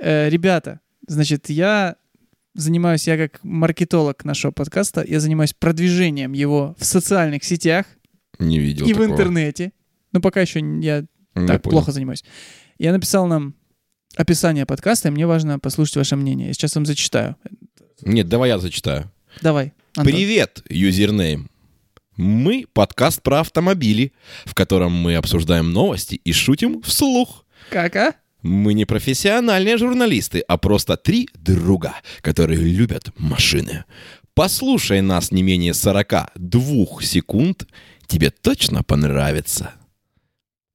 Э, ребята, значит, я занимаюсь, я как маркетолог нашего подкаста, я занимаюсь продвижением его в социальных сетях Не видел и в такого. интернете. Ну, пока еще я Не так понял. плохо занимаюсь. Я написал нам описание подкаста, и мне важно послушать ваше мнение. Я сейчас вам зачитаю. Нет, давай я зачитаю. Давай, Антон. Привет, юзернейм. Мы подкаст про автомобили, в котором мы обсуждаем новости и шутим вслух. Как, а? Мы не профессиональные журналисты, а просто три друга, которые любят машины. Послушай нас не менее 42 секунд, тебе точно понравится.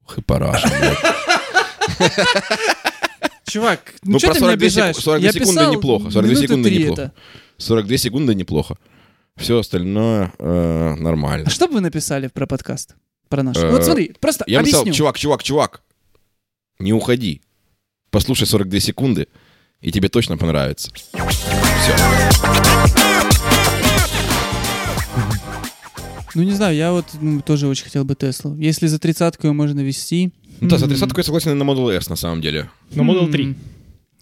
Ух и параша. Чувак, ну, Ну, что ты меня 42 обижаешь? секу- 42 Я секунды неплохо, 42 минуты секунды неплохо. это. 42 секунды неплохо. Все остальное э, нормально. А что бы вы написали про подкаст? Про наш? Э, вот смотри, просто Я объясню. сказал, чувак, чувак, чувак, не уходи. Послушай 42 секунды, и тебе точно понравится. Все. Ну, не знаю, я вот ну, тоже очень хотел бы Теслу. Если за тридцатку ее можно вести... Ну да, за тридцатку я согласен на Model S на самом деле. На Model м, 3.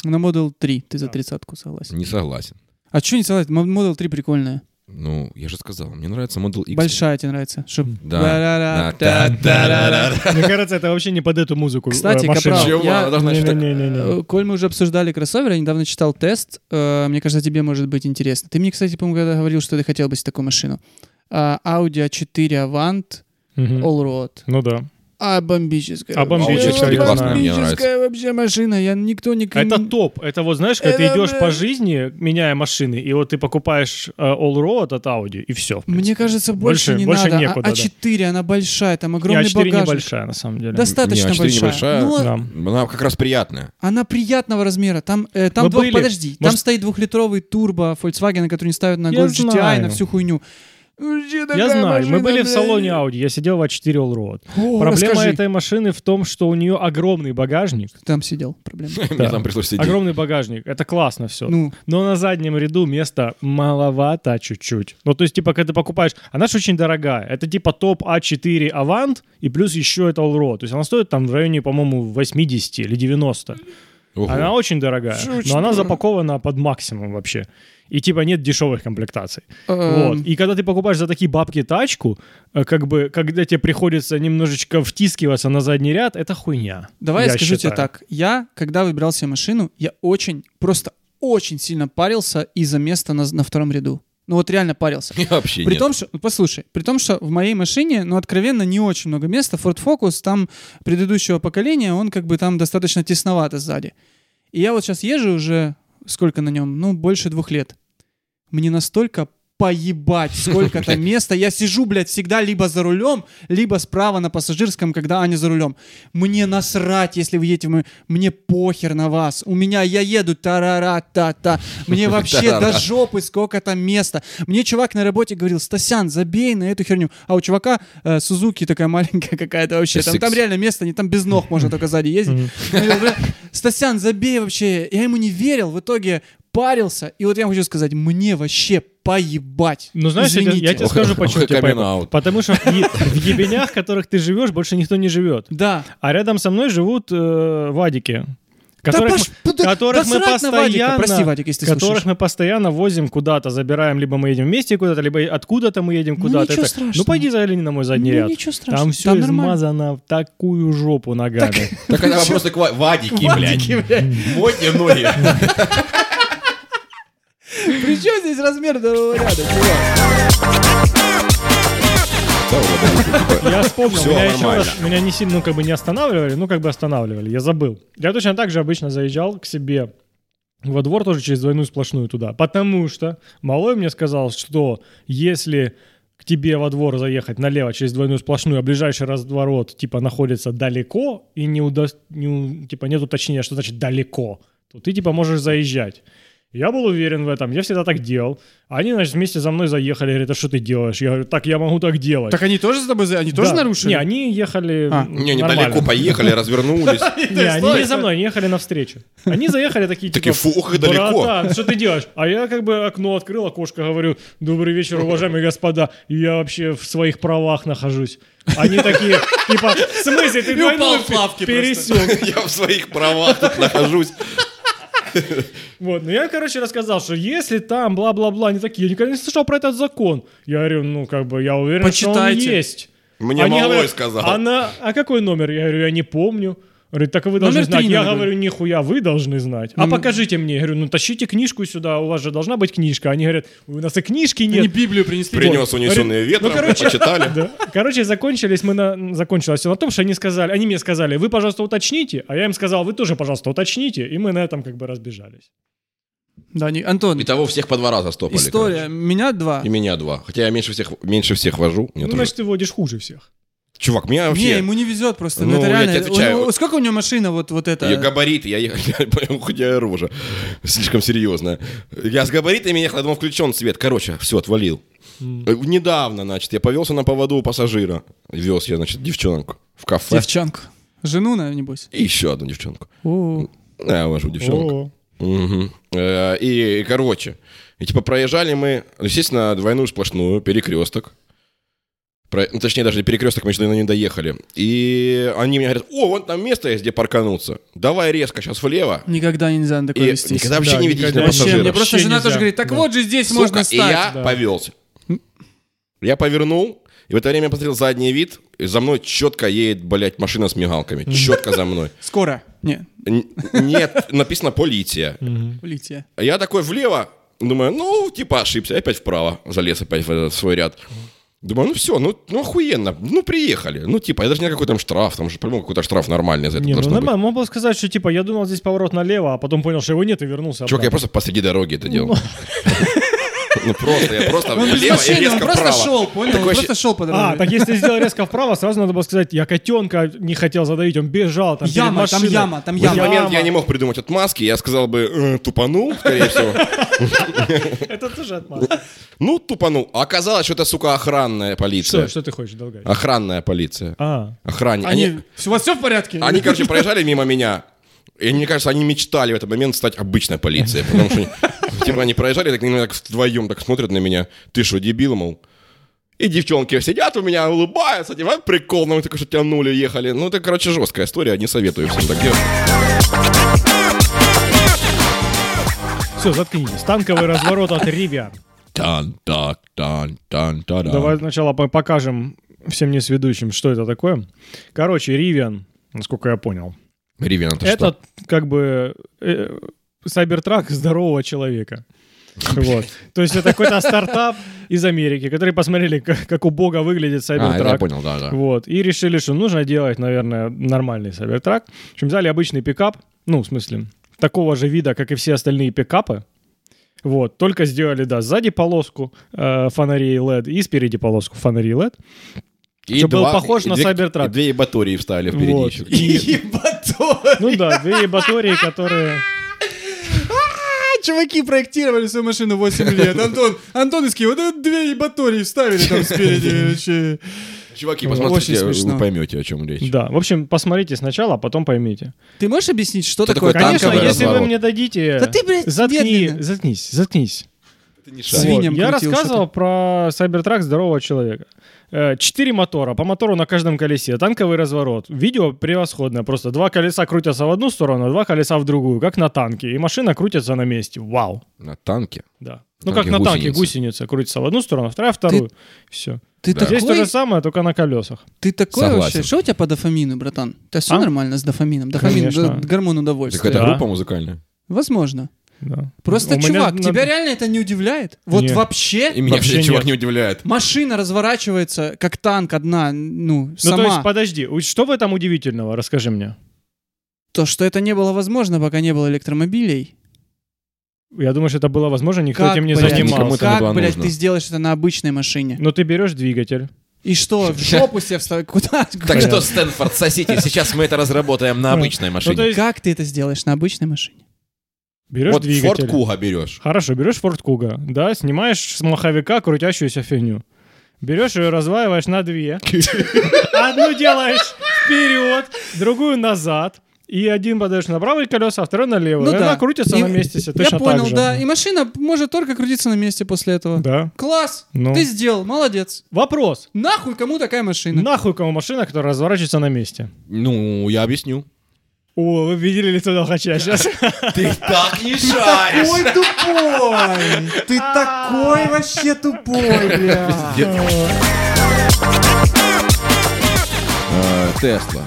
На Model 3 ты за тридцатку согласен. Не согласен. А что не согласен? Model 3 прикольная. Ну, я же сказал, мне нравится Model X. Большая тебе нравится. Чтоб... Да. Мне кажется, это вообще не под эту музыку. э, Кстати. Капрал, я-. Э, Коль мы уже обсуждали кроссовер, я недавно читал тест. Э, Мне кажется, тебе может быть интересно. Ты мне, кстати, по-моему, когда говорил, что ты хотел бы себе такую машину. А, Audi A4 Avant Мгм. All-Road. Ну да. А бомбическая. А бомбическая, я классная, мне бомбическая вообще машина. Я никто не... Это топ. Это вот, знаешь, когда ты Это, идешь бля. по жизни, меняя машины, и вот ты покупаешь э, All Road от Audi, и все. Мне кажется, больше, Больше- не больше надо. некуда, а, да. А4, она большая, там огромный А4 багажник. небольшая, на самом деле. Достаточно Не, А4 большая. небольшая. Ну, Да. Она как раз приятная. Она приятного размера. Там, э, там Мы двух- были. подожди, там Может- стоит двухлитровый турбо Volkswagen, который не ставят на Golf GTI, знаю. на всю хуйню. Я знаю, мы были в салоне Audi, я сидел в А4 All Road. О, Проблема расскажи. этой машины в том, что у нее огромный багажник. Там сидел, проблема. Мне там пришлось сидеть. Огромный багажник. Это классно все. Ну, Но на заднем ряду места маловато чуть-чуть. Ну, то есть, типа, когда ты покупаешь... Она же очень дорогая. Это типа топ А4 Avant, и плюс еще это Allroad. То есть она стоит там в районе, по-моему, 80 или 90. Ого. Она очень дорогая. Очень но она запакована под максимум вообще. И типа нет дешевых комплектаций. эм, Вот. И когда ты покупаешь за такие бабки тачку, э, как бы, когда тебе приходится немножечко втискиваться на задний ряд, это хуйня. Давай я, я скажу считаю. тебе так. Я, когда выбирал себе машину, я очень, просто очень сильно парился из-за места на, на втором ряду. Ну вот реально парился. Я вообще При нет. том, что, ну, послушай, при том, что в моей машине, ну, откровенно, не очень много места. Ford Focus там предыдущего поколения, он как бы там достаточно тесновато сзади. И я вот сейчас езжу уже, сколько на нем? Ну, больше двух лет. Мне настолько поебать, сколько там места. Я сижу, блядь, всегда либо за рулем, либо справа на пассажирском, когда Аня за рулем. Мне насрать, если вы едете, мы- мне похер на вас. У меня, я еду, тарара-та-та. Мне вообще до жопы сколько там места. Мне чувак на работе говорил, Стасян, забей на эту херню. А у чувака э, Сузуки такая маленькая какая-то вообще. Там, реально место, не там без ног можно только сзади ездить. Мгм. Я говорю, «Бля, Стасян, забей вообще. Я ему не верил, в итоге парился. И вот я хочу сказать, мне вообще поебать. Ну, знаешь, я, тебе- Извините. я тебе Ох, скажу, почему тебе поебать. Потому что в, ебенях, в которых ты живешь, больше никто не живет. Да. А рядом со мной живут э, вадики. Да Которых, мы, да- которых да мы Вадика. постоянно, Прости, Вадик, если ты которых слушаешь. мы постоянно возим куда-то, забираем, либо мы едем вместе куда-то, либо откуда-то мы едем Ну, куда-то. ничего Это- страшного. ну пойди загляни на мой задний Ну, ряд. ничего страшного. Там все Там нормально. измазано в такую жопу ногами. Так это вопрос к Ва- Вадики, Вадики, блядь. блядь. Мойте ноги. При чем здесь размер второго ряда, чувак? Я вспомнил, Всё меня еще нормально. раз, меня не сильно, ну, как бы не останавливали, ну, как бы останавливали, я забыл. Я точно так же обычно заезжал к себе во двор тоже через двойную сплошную туда, потому что малой мне сказал, что если к тебе во двор заехать налево через двойную сплошную, а ближайший разворот, типа, находится далеко, и не, уда- не типа, нет уточнения, что значит далеко, то ты, типа, можешь заезжать. Я был уверен в этом, я всегда так делал. Они, значит, вместе за мной заехали, говорят, а что ты делаешь? Я говорю, так я могу так делать. Так они тоже с тобой, за- они тоже Да. нарушили? Не, они ехали А. Не, нормально. недалеко поехали, развернулись. Не, они не за мной, они ехали навстречу. Они заехали такие, Такие, типа, фу, ох и далеко. «Братан, что ты делаешь? А я как бы окно открыл, окошко, говорю, добрый вечер, уважаемые господа, я вообще в своих правах нахожусь. Они такие, типа, в смысле, ты двойную пересек? Я в своих правах тут нахожусь. Вот, ну я, короче, рассказал, что если там бла-бла-бла, они такие, я никогда не слышал про этот закон. Я говорю, ну, как бы, я уверен, что он Почитайте. есть. Мне Они малой говорят, сказал. А, на- а какой номер? Я говорю, я не помню. Говорит, так вы должны Номер знать. Я говорю, нихуя, вы должны знать. А Номер- покажите мне. Я говорю, ну тащите книжку сюда, у вас же должна быть книжка. Они говорят, у нас и книжки Они нет. Библию принесли. Принес унесенные ветром, Ну, короче, почитали. Да. Короче, закончились мы на... закончилось все на том, что они сказали, они мне сказали, вы, пожалуйста, уточните, а я им сказал, вы тоже, пожалуйста, уточните, и мы на этом как бы разбежались. Да, не- Антон, Итого всех по два раза стопали. история. короче. Меня два. И меня два. Хотя я меньше всех, меньше всех вожу. Ну, тоже- значит, ты водишь хуже всех. Чувак, меня Не, вообще... ему не везет просто. Ну, Ну, это я реально. тебе отвечаю. у него- сколько у него машина вот, вот это? Я габариты, я ехал, я понял, хоть я оружие. Слишком серьезно. Я с габаритами ехал, я думал, включен свет. Короче, все, отвалил. Э, Недавно, значит, я повелся на поводу у пассажира. Вез я, значит, девчонку в кафе. Девчонку. Жену, наверное, небось. И еще одну девчонку. О, Я вожу девчонку. Э, И, короче, и типа проезжали мы, естественно, двойную сплошную, перекресток. Про- ну, точнее, даже не перекресток, мы еще него не доехали. И они мне говорят, о, вон там место есть, где паркануться. Давай резко сейчас влево. Никогда нельзя на такое И вестись. никогда вообще Да, не никогда на вообще. Вообще, мне пассажиров. просто Вообще жена нельзя. тоже говорит, так Да. вот же здесь Сука, можно и стать. я да. повелся. Я повернул, и в это время я посмотрел задний вид, и за мной четко едет, блядь, машина с мигалками. Четко за мной. Скоро. Не, Н- Нет, написано полиция. полиция. Я такой влево, думаю, ну, типа ошибся, опять вправо, залез опять в этот свой ряд. Думаю, ну все, ну, ну охуенно, ну приехали. Ну типа, я даже не какой там штраф, там же, по-моему, какой-то штраф нормальный за это Не, ну должно быть. нормально. Мог бы сказать, что типа я думал здесь поворот налево, а потом понял, что его нет и вернулся. Чувак, я обратно. просто посреди дороги это делал. Ну просто, я просто Он без влево и машины, он резко просто вправо. шел, понял? Он просто шел по дороге. А, так если сделал резко вправо, сразу надо было сказать, я котенка не хотел задавить, он бежал там перед Яма, там машиной. яма, там В этот яма. момент я не мог придумать отмазки, я сказал бы, «Э, тупанул, скорее всего. Это тоже отмазка. Ну, тупанул. А оказалось, что это, сука, охранная полиция. Что, что ты хочешь, Долгай? Охранная полиция. А, Охранник. Они... Они, У вас все в порядке? они, короче, проезжали мимо меня. И мне кажется, они мечтали в этот момент стать обычной полицией. Потому что, типа, они проезжали, так, так вдвоем так смотрят на меня. Ты что, дебил, мол? И девчонки сидят у меня, улыбаются, типа, прикол, мы только что тянули, ехали. Ну, это, короче, жесткая история, не советую всем так делать. все, заткнитесь. Танковый разворот от Ривиан. Тан, так, тан, тан, та Давай сначала по- покажем всем несведущим, что это такое. Короче, Ривиан, насколько я понял, Ривен, это, это что? как бы э, сайбертрак здорового человека. Вот. То есть это какой-то стартап из Америки, которые посмотрели, как, как у бога выглядит А, это сайбертрак. я понял, да, да. Вот. И решили, что нужно делать, наверное, нормальный сайбертрак. В общем, взяли обычный пикап, ну, в смысле, такого же вида, как и все остальные пикапы. Вот, только сделали, да, сзади полоску э, фонарей LED и спереди полоску фонарей LED. И Чтоб был два- похож и на две- Cybertruck. и Две батареи вставили впереди Вот. еще. И- Ебатой! ну да, две батареи, которые... А, Чуваки проектировали свою машину 8 лет. Антон, Антон из Киева, вот это две ебатории вставили там спереди. вообще. Чуваки, посмотрите, вы поймете, о чем речь. Да, в общем, посмотрите сначала, а потом поймите. Ты можешь объяснить, что Что такое Конечно, если вы мне дадите... Да ты, блядь, Заткни, заткнись, заткнись. Свиньям я крутил, рассказывал про Cybertruck здорового человека. Э, Четыре мотора, по мотору на каждом колесе, танковый разворот. Видео превосходное, просто два колеса крутятся в одну сторону, два колеса в другую, как на танке, и машина крутится на месте. Вау. На танке? Да. Ну, Танке как на танке, гусеница крутится в одну сторону, вторая вторую. Все. Ты Да. Здесь то такой, же самое, только на колесах. ты такой Согласен. вообще. Что у тебя по дофамину, братан? У тебя все А? нормально с дофамином? Дофамин, Конечно. гормон Это удовольствия. какая-то Да. группа музыкальная? Возможно. Да. Просто, У меня чувак, на- тебя реально это не удивляет? Вот Нет. вообще И меня Вообще нет. не удивляет. машина разворачивается, как танк одна, ну, Ну, сама. то есть, подожди, что в этом удивительного? Расскажи мне. То, что это не было возможно, пока не было электромобилей. Я думаю, что это было возможно, никто Как, этим не блядь, Никому занимался. как, было блядь, нужно. ты сделаешь это на обычной машине? Но ты берешь двигатель. И что, в жопу себе вставить? Куда? Так что, Стэнфорд, сосите, сейчас мы это разработаем на обычной Ну, машине. Как ты это сделаешь на обычной машине? Берешь Вот двигатель. Форд Куга берешь. Хорошо, берешь Форд Куга, да, снимаешь с маховика крутящуюся фигню. Берешь ее, разваиваешь на две. Одну делаешь вперед, другую назад. И один подаешь на правое колесо, а второй на левое. Ну и да. она крутится И- на месте себе Я точно понял, так же. да. И машина может только крутиться на месте после этого. Да. Класс! Ну. Ты сделал, молодец. Вопрос. Нахуй кому такая машина? Нахуй кому машина, которая разворачивается на месте? Ну, я объясню. О, вы видели лицо Долхача сейчас? Ты так не шаришь! Ой, тупой! Ты такой вообще тупой, бля! Э, Тесла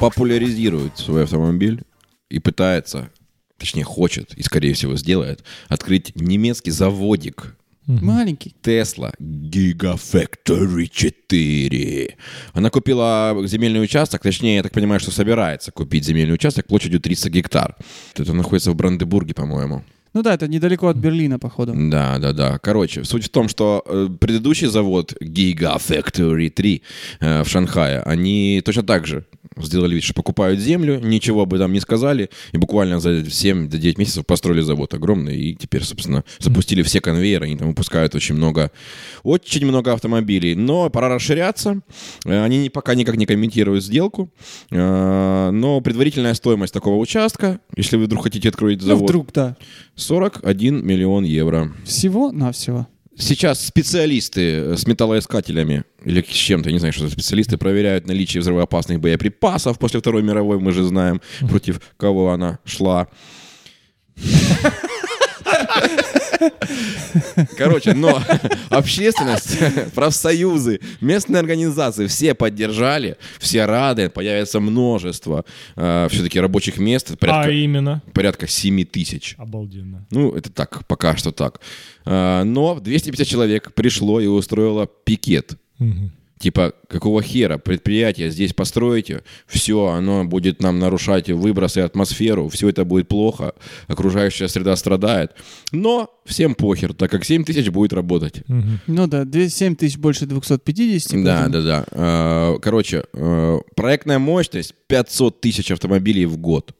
популяризирует свой автомобиль и пытается, точнее хочет и, скорее всего, сделает, открыть немецкий заводик Маленький. Tesla Gigafactory 4. Она купила земельный участок, точнее, я так понимаю, что собирается купить земельный участок площадью 300 гектар. Это находится в Бранденбурге, по-моему. Ну да, это недалеко от Берлина, походу. Да, да, да. Короче, суть в том, что э, предыдущий завод Gigafactory 3 э, в Шанхае, они точно так же сделали вид, что покупают землю, ничего об этом не сказали, и буквально за 7-9 месяцев построили завод огромный, и теперь, собственно, запустили все конвейеры, они там выпускают очень много, очень много автомобилей. Но пора расширяться. Э, Они ни- пока никак не комментируют сделку, Э, но предварительная стоимость такого участка, если вы вдруг хотите открыть Ну, завод, вдруг, да. 41 миллион евро. Всего-навсего. Сейчас специалисты э, с металлоискателями или с чем-то, я не знаю, что специалисты, проверяют наличие взрывоопасных боеприпасов после Второй мировой, мы же знаем, против кого она шла. Короче, но общественность, профсоюзы, местные организации все поддержали, все рады, появится множество все-таки рабочих мест, А порядка, именно? порядка 7 тысяч. Обалденно. Ну, это так, пока что так. А, Но 250 человек пришло и устроило пикет. Мгм. Типа, какого хера предприятие здесь построите, все, оно будет нам нарушать выбросы атмосферу, все это будет плохо, окружающая среда страдает. Но всем похер, так как 7 тысяч будет работать. Мгм. Ну да, 7 тысяч больше 250. Да, поэтому- да, да. Короче, э, проектная мощность 500 тысяч автомобилей в год.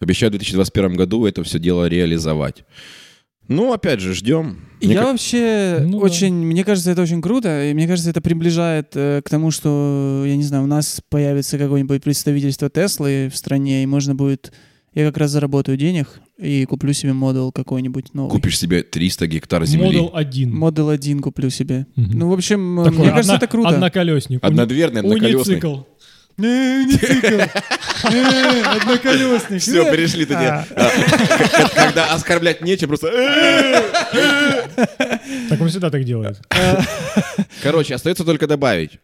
Обещают в 2021 году это все дело реализовать. Ну, опять же, ждем. Мне Я ка- вообще Ну да. очень, мне кажется, это очень круто, и мне кажется, это приближает э, к тому, что, я не знаю, у нас появится какое-нибудь представительство Теслы в стране, и можно будет, я как раз заработаю денег и куплю себе модел какой-нибудь новый. Купишь себе 300 гектар земли. Model 1. Модел 1 куплю себе. Мгм. Ну, в общем, Такой мне кажется, одна- это круто. Одноколесник. Однодверный, одноколесный. Уницикл. Не, не. Не, Одноколесник. Все, Э, перешли такие. А. а, Когда оскорблять нечем, просто... «Э!» Так он всегда так делает. Короче, остается только добавить.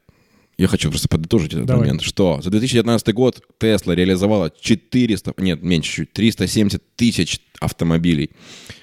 Я хочу просто подытожить этот Давай. момент, что за 2019 год Tesla реализовала 400, нет, меньше чуть, 370 тысяч автомобилей,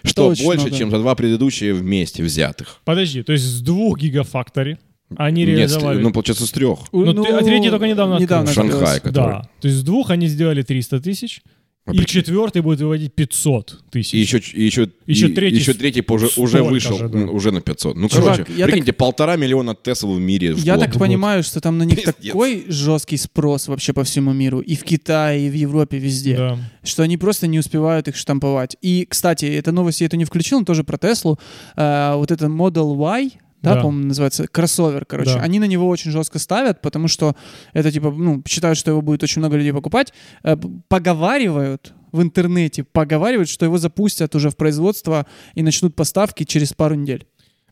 что очень больше, много. чем за два предыдущие вместе взятых. Подожди, то есть с двух гигафактори они Нет, реализовали... ну, получается, с трех. Ну, ты- а третий только недавно недавно открылся. открылся. Шанхай. который- Да. То есть с двух они сделали 300 тысяч, А и четвертый будет выводить 500 тысяч. И еще, и еще, Еще и- третий еще третий позже уже столько вышел, же, да. уже на 500. Ну, Чувак, короче, я прикиньте, полтора миллиона Тесл в мире в Я год. так понимаю, что там на них Пиздец. такой жесткий спрос вообще по всему миру, и в Китае, и в Европе, везде, Да. что они просто не успевают их штамповать. И, кстати, эта новость я это не включил, но тоже про Теслу. А, вот это Model Y, да, Да. по-моему, называется, кроссовер, короче. Да. Они на него очень жестко ставят, потому что это, типа, ну, считают, что его будет очень много людей покупать. Э, Поговаривают в интернете, поговаривают, что его запустят уже в производство и начнут поставки через пару недель.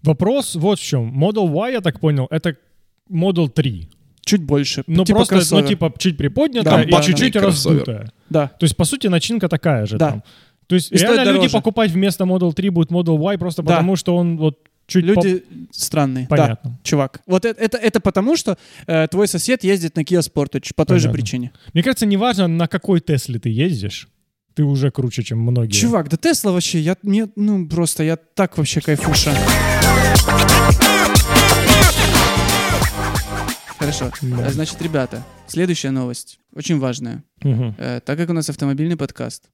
Вопрос вот в чем. Model Y, я так понял, это Model 3. Чуть больше. Ну, типа просто, кроссовер. ну, типа, чуть приподнятая Да, и да, чуть-чуть да. Раздутая. Да. То есть, по сути, начинка такая же Да. там. То есть, И реально люди покупать вместо Model 3 будет Model Y просто Да. потому, что он вот чуть Люди странные. по- Да. Понятно. Чувак, вот это, это, это потому, что э, твой сосед ездит на Kia Sportage по той же Понятно. причине. Мне кажется, неважно, на какой Тесле ты ездишь, ты уже круче, чем многие. Чувак, да Тесла вообще, я, мне, ну просто, я так вообще кайфуша. Хорошо. Да. Э, Значит, ребята, следующая новость, очень важная. Мгм. Э, так как у нас автомобильный подкаст,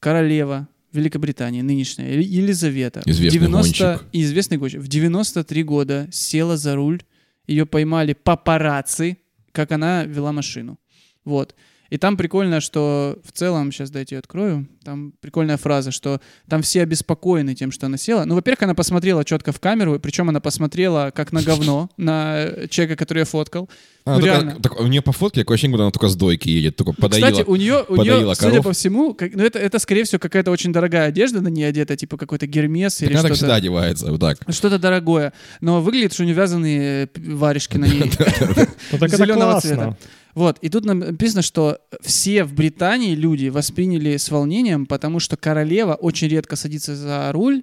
королева Великобритании, нынешняя, Елизавета, Известный гонщик. и известный гонщик, в 93 года села за руль, ее поймали папарацци, как она вела машину. Вот. И там прикольно, что в целом, сейчас дайте я открою, там прикольная фраза, что там все обеспокоены тем, что она села. Ну, во-первых, она посмотрела четко в камеру, причем она посмотрела как на говно, на человека, который я фоткал. Она Ну, только- так, у нее по фотке такое ощущение, будто она только с дойки едет, только подоила. Кстати, у нее, у нее судя коров. по всему, как- ну это, это, скорее всего, какая-то очень дорогая одежда на ней одета, типа какой-то гермес Так или она так что-то. всегда одевается, вот так. Что-то дорогое. Но выглядит, что у нее вязаные п- варежки на ней. Ну так классно. цвета. Вот, и тут нам написано, что все в Британии люди восприняли с волнением, потому что королева очень редко садится за руль,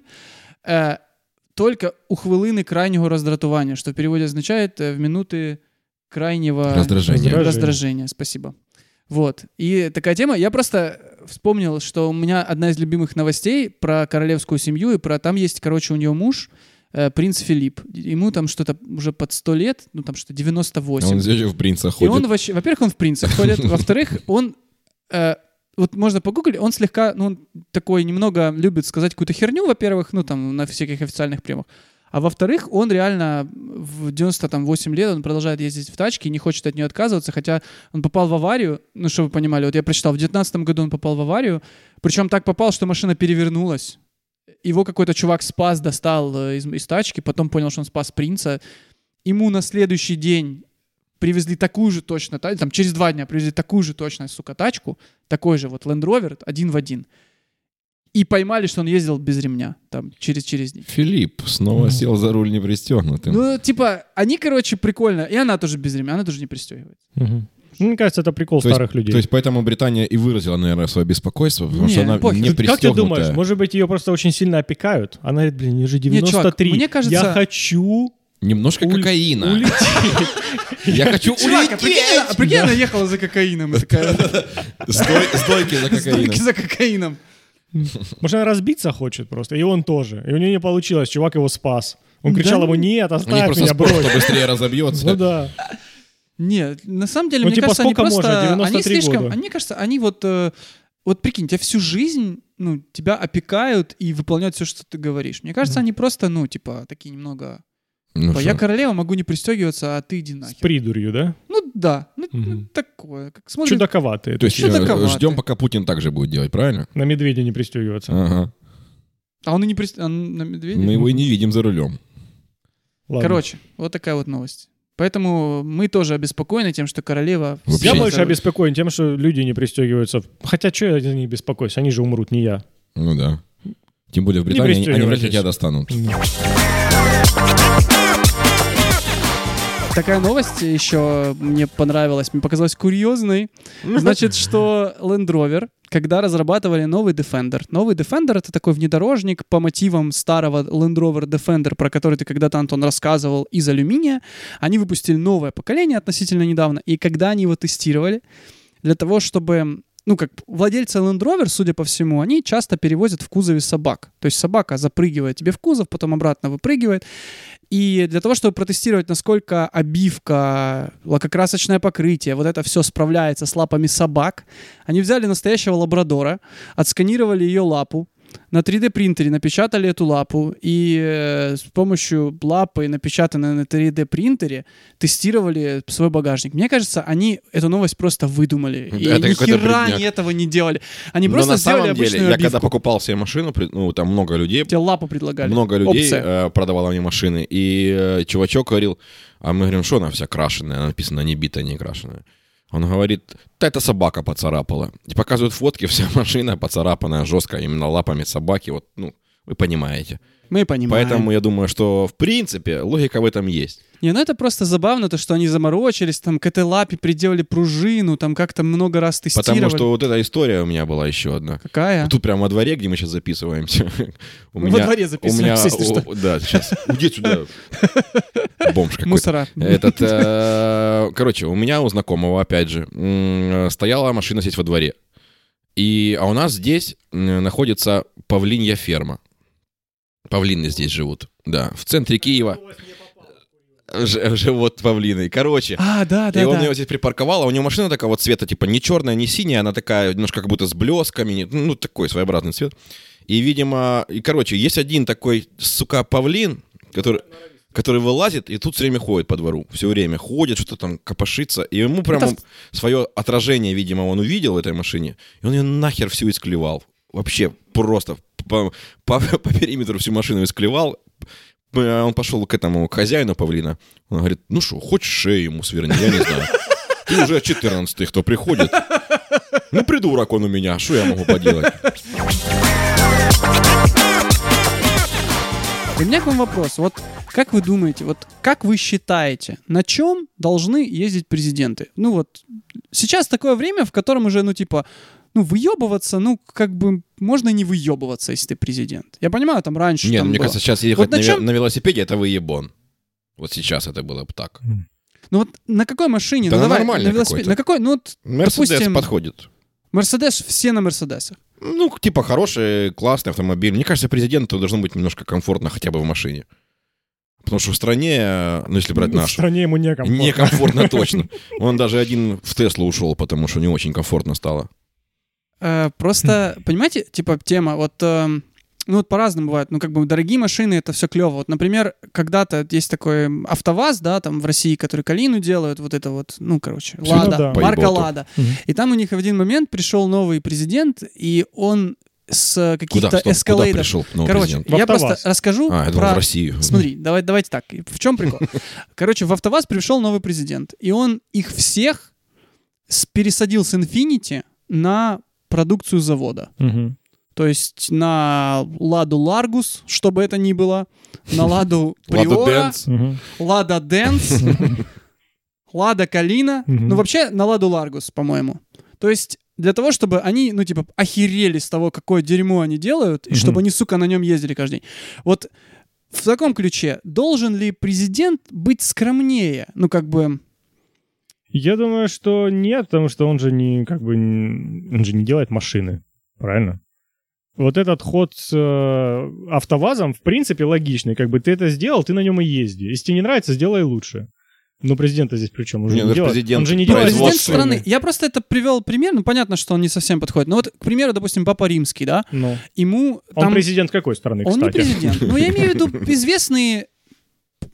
е, только у хвилини крайнього роздратування, що в переводі означает е, в минуты крайнего. Раздражение. раздражения. Спасибо. Вот. И такая тема. Я просто вспомнил, что у меня одна из любимых новостей про королевскую семью, и про там есть, короче, у нее муж, э, принц Филипп. Ему там что-то уже под 100 лет, ну там что 98. А Он здесь в принца И ходит. он вообще, во-первых, он в принце ходит, во-вторых, он, э, вот можно погуглить, он слегка, ну, он такой немного любит сказать какую-то херню, во-первых, ну, там, на всяких официальных приемах, а во-вторых, он реально в 98 лет, он продолжает ездить в тачке и не хочет от нее отказываться, хотя он попал в аварию, ну, чтобы вы понимали, вот я прочитал, в 19 году он попал в аварию, причем так попал, что машина перевернулась, его какой-то чувак спас, достал э, из, из тачки, потом понял, что он спас принца, ему на следующий день привезли такую же точно, та- там через два дня привезли такую же точно, сука, тачку, такой же вот Land Rover, один в один. И поймали, что он ездил без ремня, там, через, через день. Филипп снова Мгм. сел за руль не пристегнутым. Ну, типа, они, короче, прикольно. И она тоже без ремня, она тоже не пристегивается. Мгм. Ну, Мне кажется, это прикол то, есть, старых людей. то есть поэтому Британия и выразила, наверное, свое беспокойство, потому Не, что она похер. не Как ты пристегнутая. думаешь, может быть, ее просто очень сильно опекают? Она говорит, блин, мне же Не, чувак, 93. мне кажется- Я хочу Немножко уль- кокаина. улететь. Я хочу Чувак, а прикинь, улететь! она- прикинь, она ехала за кокаином. Стойки за кокаином. «Стойки за кокаином. Может, она разбиться хочет просто, и он тоже. И у нее не получилось, чувак его спас. Он Да кричал ему, ну. нет, оставь просто меня, спорт, брось. кто быстрее разобьется. Ну да. Нет, на самом деле, Ну, мне типа, кажется, они просто... можно? они 93 слишком... года. Они, мне кажется, они вот... э, вот прикинь, тебя всю жизнь, ну, тебя опекают и выполняют все, что ты говоришь. Мне кажется, Мгм. они просто, ну, типа, такие немного... Ну типа, я королева, могу не пристегиваться, а ты иди С нахер. придурью, да? Ну, да. Ну, ну, такое. Как смотрим... Чудаковатые. То есть э, таковато? ждем, пока Путин так же будет делать, правильно? На медведя не пристегиваться. Ага. А он и не пристегивается. на медведя? Мы его и не видим за рулем. Ладно. Короче, вот такая вот новость. Поэтому мы тоже обеспокоены тем, что королева... Вообще Я больше обеспокоен тем, что люди не пристегиваются. Хотя, что я за них беспокоюсь? Они же умрут, не я. Ну да. Тем более в Британии они- они вряд ли тебя достанут. Такая новость еще мне понравилась, мне показалась курьезной. Значит, что Land Rover, когда разрабатывали новый Defender. Новый Defender — это такой внедорожник по мотивам старого Land Rover Defender, про который ты когда-то, Антон, рассказывал, из алюминия. Они выпустили новое поколение относительно недавно. И когда они его тестировали, для того, чтобы ну, как владельцы Land Rover, судя по всему, они часто перевозят в кузове собак. То есть собака запрыгивает тебе в кузов, потом обратно выпрыгивает. И для того, чтобы протестировать, насколько обивка, лакокрасочное покрытие, вот это все справляется с лапами собак, они взяли настоящего лабрадора, отсканировали ее лапу, на 3D принтере напечатали эту лапу и э, с помощью лапы, напечатанной на 3D принтере, тестировали свой багажник. Мне кажется, они эту новость просто выдумали. И Это ни хера они этого не делали. Они Но просто на сделали самом деле, обычную я обивку. когда покупал себе машину, ну, там много людей, Тебе лапу предлагали. много людей Опция. э, продавало мне машины, и э, чувачок говорил, а мы говорим, что она вся крашеная, она написано не битая, не крашеная. Он говорит, да это собака поцарапала. И показывают фотки, вся машина поцарапанная жестко, именно лапами собаки, вот, ну, вы понимаете. Мы понимаем. Поэтому я думаю, что, в принципе, логика в этом есть. Не, ну это просто забавно, то, что они заморочились, там к этой лапе приделали пружину, там как-то много раз тестировали. Потому что вот эта история у меня была еще одна. Какая? Тут прямо во дворе, где мы сейчас записываемся. У Мы во дворе записываемся, у меня, если что. о, Да, сейчас. Иди сюда. Бомж какой-то. Мусора. Этот, э, короче, у меня у знакомого, опять же, м, стояла машина здесь во дворе. И, а у нас здесь находится павлинья ферма. Павлины здесь живут, да. В центре Киева ж- живут павлины. Короче, А, да, да, и он да. ее здесь припарковал, а у него машина такая вот цвета, типа, не черная, не синяя, она такая немножко как будто с блесками, ну, такой своеобразный цвет. И, видимо, и, короче, есть один такой, сука, павлин, который, который вылазит и тут все время ходит по двору. Все время ходит, что-то там копошится. И ему прямо Это свое отражение, видимо, он увидел в этой машине, и он ее нахер всю исклевал. Вообще просто по, по- по периметру всю машину исклевал, э, он пошел к этому к хозяину павлина. Он говорит, ну что, хочешь шею ему сверни, я не знаю. Ты уже 14 кто приходит. Ну, придурок он у меня, что я могу поделать? У меня к вам вопрос. Вот как вы думаете, вот как вы считаете, на чем должны ездить президенты? Ну вот сейчас такое время, в котором уже, ну типа, ну выебываться, ну как бы можно не выебываться, если ты президент. Я понимаю, там раньше Нет, там мне было. кажется, сейчас ехать Вот на чем- на велосипеде это выебон. Вот сейчас это было бы так. Ну вот на какой машине? Да ну давай, нормальной на велосипеде. какой-то. На какой? Ну вот Мерседес Допустим, подходит. Мерседес, все на Мерседесах. Ну, типа хороший, классный автомобиль. Мне кажется, президенту должно быть немножко комфортно хотя бы в машине. Потому что в стране, ну если брать В нашу, стране ему некомфортно. некомфортно точно. Он даже один в Теслу ушел, потому что не очень комфортно стало. Э, Просто, понимаете, типа тема, вот, эм, ну вот по-разному бывает, ну как бы дорогие машины, это все клево. Вот, например, когда-то есть такой АвтоВАЗ, да, там в России, который Калину делают, вот это вот, ну короче, Лада, да. Марка. Лада. И там у них в один момент пришел новый президент, и он с каких-то Куда, стоп, куда эскалейдов... пришел новый Короче, президент? Я просто расскажу А, я думал, про... в Россию. Смотри, давай, давайте так. В чем прикол? Короче, в АвтоВАЗ пришел новый президент, и он их всех пересадил с Infiniti на продукцию завода. Мгм. То есть на Ладу Ларгус, что бы это ни было, на Ладу Приора. Лада Дэнс, Лада Калина, ну вообще на Ладу Ларгус, по-моему. То есть для того, чтобы они, ну типа, охерели с того, какое дерьмо они делают, и чтобы они, сука, на нем ездили каждый день. Вот в таком ключе должен ли президент быть скромнее? Ну как бы... Я думаю, что нет, потому что он же не как бы он же не делает машины, правильно? Вот этот ход с э, АвтоВАЗом, в принципе, логичный. Как бы ты это сделал, ты на нем и езди. Если тебе не нравится, сделай лучше. Но президента здесь при чем? Он же Не, не, ну, делает. президент он же не Ну, делает президент страны. Я просто это привел пример, ну понятно, что он не совсем подходит. Но вот, к примеру, допустим, Папа Римский, да, Ну. ему Он там... президент какой страны, Он не кстати? президент. Ну, я имею в виду известные,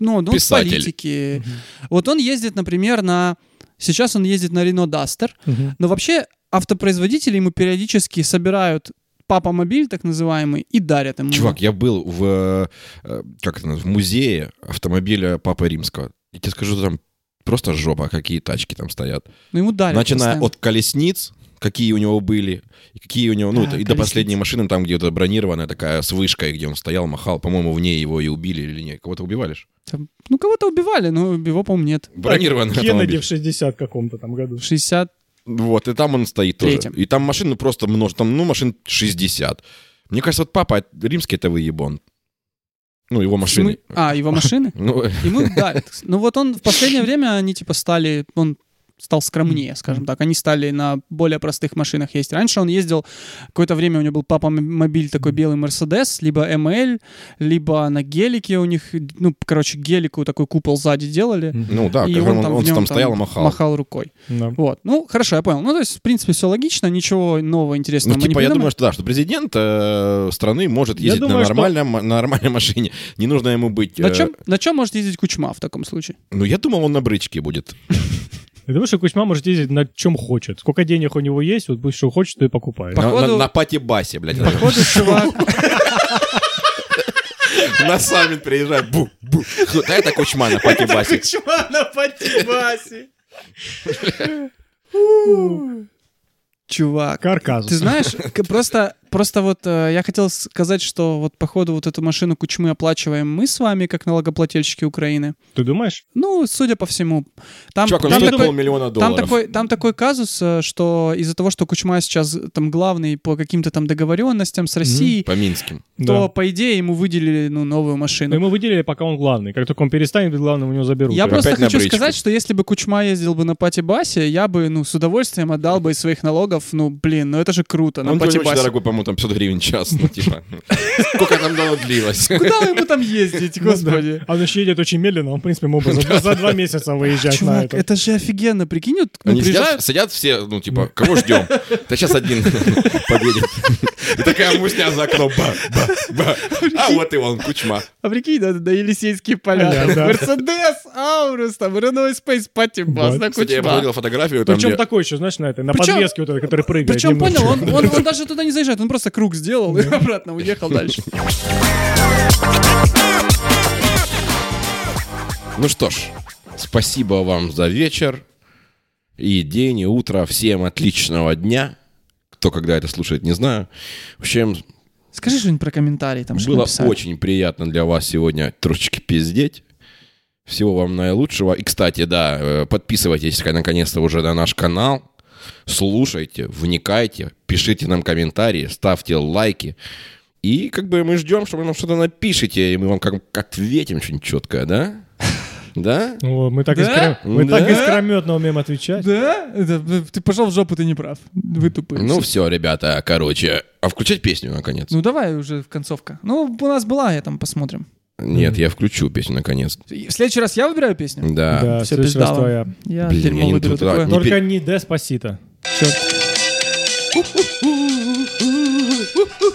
ну, ну политики. Вот он ездит, например, на... Сейчас он ездит на Renault Duster, Мгм. но вообще автопроизводители ему периодически собирают папа-мобиль, так называемый, и дарят ему. Чувак, я был в, э, как это, в музее автомобиля Папы Римского. Я тебе скажу, там просто жопа, какие тачки там стоят. Ну, ему дарят Начиная постоянно. от колесниц, какие у него были, и какие у него, ну, Да, и до колесницы. последней машины, там, где вот бронированная такая с вышкой, где он стоял, махал. По-моему, в ней его и убили или нет. Кого-то убивали ж? Там, ну, кого-то убивали, но его, по-моему, нет. Бронированный Кеннеди автомобиль. в 60 каком-то там году. 60... Вот, и там он стоит тоже. Третьем. И там машин ну, просто множество, там, ну, машин 60. Мне кажется, вот папа римский это выебон. Ну, его машины. Мы- А, его машины? Ну, Ему дарят. Ну, вот он в последнее время, они, типа, стали... Он стал скромнее, скажем так. Они стали на более простых машинах ездить. Раньше он ездил, какое-то время у него был папа-мобиль такой белый Мерседес, либо ML, либо на гелике у них, ну, короче, гелику такой купол сзади делали. ну да, и он он, там, он в нем там стоял и махал. махал рукой. Да. Вот. Ну, хорошо, я понял. Ну, то есть, в принципе, все логично, ничего нового, Ну, интересного не типа, я придумали. думаю, что да, что президент э, страны может Я ездить думаю, на, что- нормальной, ма- на нормальной машине. Не нужно ему быть... На э, чем, на чем может ездить Кучма в таком случае? Ну, я думал, он на брычке будет. Я думаю, что Кузьма может ездить на чем хочет. Сколько денег у него есть, вот пусть что хочет, то и покупает. На, Походу- на, на пати-басе, блядь. Походу, чувак... На саммит приезжает. Бу, бу. Да это Кучма на пати-басе. Кучма на патибасе. Чувак, Карказус. ты знаешь, к- просто, просто вот э, я хотел сказать, что вот походу вот эту машину Кучмы оплачиваем мы с вами, как налогоплательщики Украины. Ты думаешь? Ну, судя по всему. Там, Чувак, он там стоит такой, полмиллиона там, долларов. такой, там такой казус, э, что из-за того, что Кучма сейчас э, там главный по каким-то там договоренностям с Россией, По Минским. то, Да. по идее, ему выделили ну, новую Но машину. ему выделили, пока он главный. Как только он перестанет быть главным, у него заберут. Я просто опять на хочу сказать, что если бы Кучма ездил бы на пати-басе, я бы, ну, с удовольствием отдал бы из своих налогов, ну, блин, ну это же круто, на Он очень пати-басе. дорогой, по-моему, там 500 гривен час. Ну, типа, сколько там давно длилось? Куда вы ему там ездить, господи? А он еще едет очень медленно, он, в принципе, мог бы за, два месяца выезжать на это. это же офигенно, прикинь, вот, ну, Они сидят, все, ну, типа, кого ждем? Да сейчас один подъедет. И такая мусня за окном. Ба, ба, ба. А вот и он, Кучма. а прикинь, да, да, Елисейские поля. Мерседес, Аурус, там, Renault Space, пати-бас, Да. на Кстати, я Кучма. посмотрел фотографию, Причем такой еще, знаешь, на этой, на подвеске вот этой, который прыгает. Причем, понял, он, он, он даже туда не заезжает, он просто круг сделал и обратно уехал дальше. Ну что ж, спасибо вам за вечер и день, и утро. Всем отличного дня. Кто когда это слушает, не знаю. В общем, Скажи что-нибудь про комментарии, там было написали. очень приятно для вас сегодня трошечки пиздеть. Всего вам наилучшего. И, кстати, да, э, подписывайтесь наконец-то уже на наш канал. Слушайте, вникайте, пишите нам комментарии, ставьте лайки. И как бы мы ждем, что вы нам что-то напишите, и мы вам как ответим что-нибудь четкое, да? Да? О, мы так, Да? искром- мы Да? так искрометно умеем отвечать. Да? Это, ты пошел в жопу, ты не прав. Вы тупые. Ну все. все, ребята, короче. А включать песню, наконец? Ну давай уже в концовка. Ну, у нас была, я там посмотрим. Нет, я включу песню, наконец. И В следующий раз я выбираю песню? Да. Да, всё, в следующий раз пизда вам. твоя. Я Блин, дерьмо я не выберу туда- такое. не Только не Деспасито.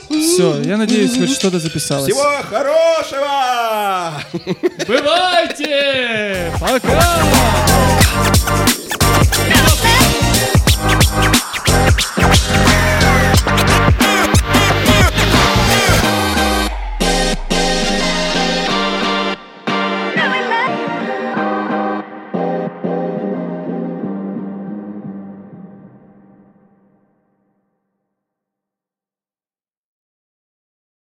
Все, я надеюсь, хоть что-то записалось. Всего хорошего! Бывайте! Пока!